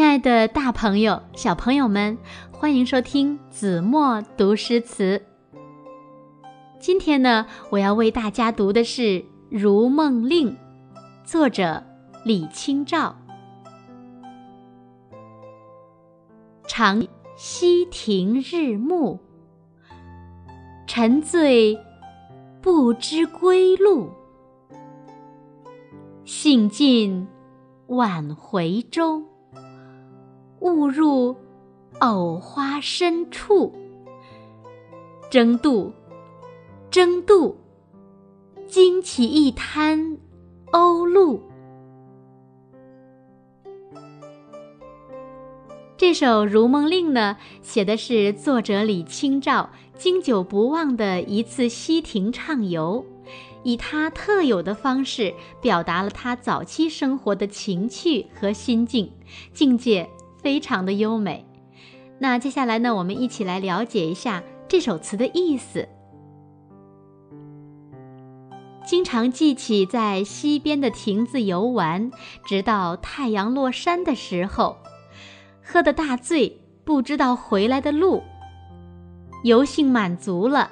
亲爱的大朋友、小朋友们，欢迎收听子墨读诗词。今天呢，我要为大家读的是《如梦令》，作者李清照。长溪亭日暮，沉醉不知归路。兴尽晚回舟。误入藕花深处，争渡，争渡，惊起一滩鸥鹭。这首《如梦令》呢，写的是作者李清照经久不忘的一次西亭畅游，以他特有的方式表达了他早期生活的情趣和心境，境界。非常的优美，那接下来呢，我们一起来了解一下这首词的意思。经常记起在溪边的亭子游玩，直到太阳落山的时候，喝得大醉，不知道回来的路。游兴满足了，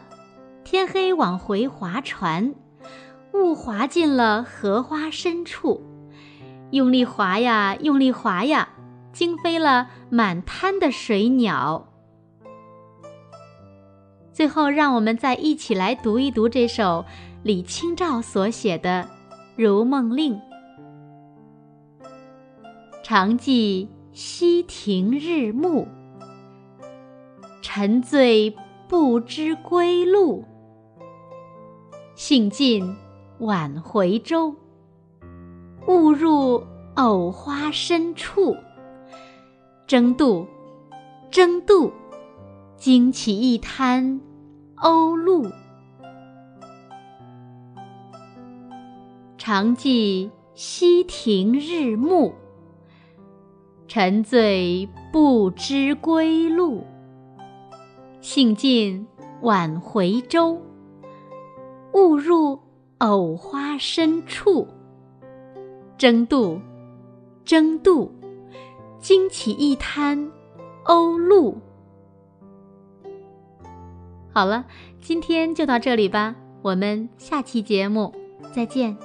天黑往回划船，误划进了荷花深处，用力划呀，用力划呀。惊飞了满滩的水鸟。最后，让我们再一起来读一读这首李清照所写的《如梦令》：常记溪亭日暮，沉醉不知归路。兴尽晚回舟，误入藕花深处。争渡，争渡，惊起一滩鸥鹭。常记溪亭日暮，沉醉不知归路。兴尽晚回舟，误入藕花深处。争渡，争渡。惊起一滩鸥鹭。好了，今天就到这里吧，我们下期节目再见。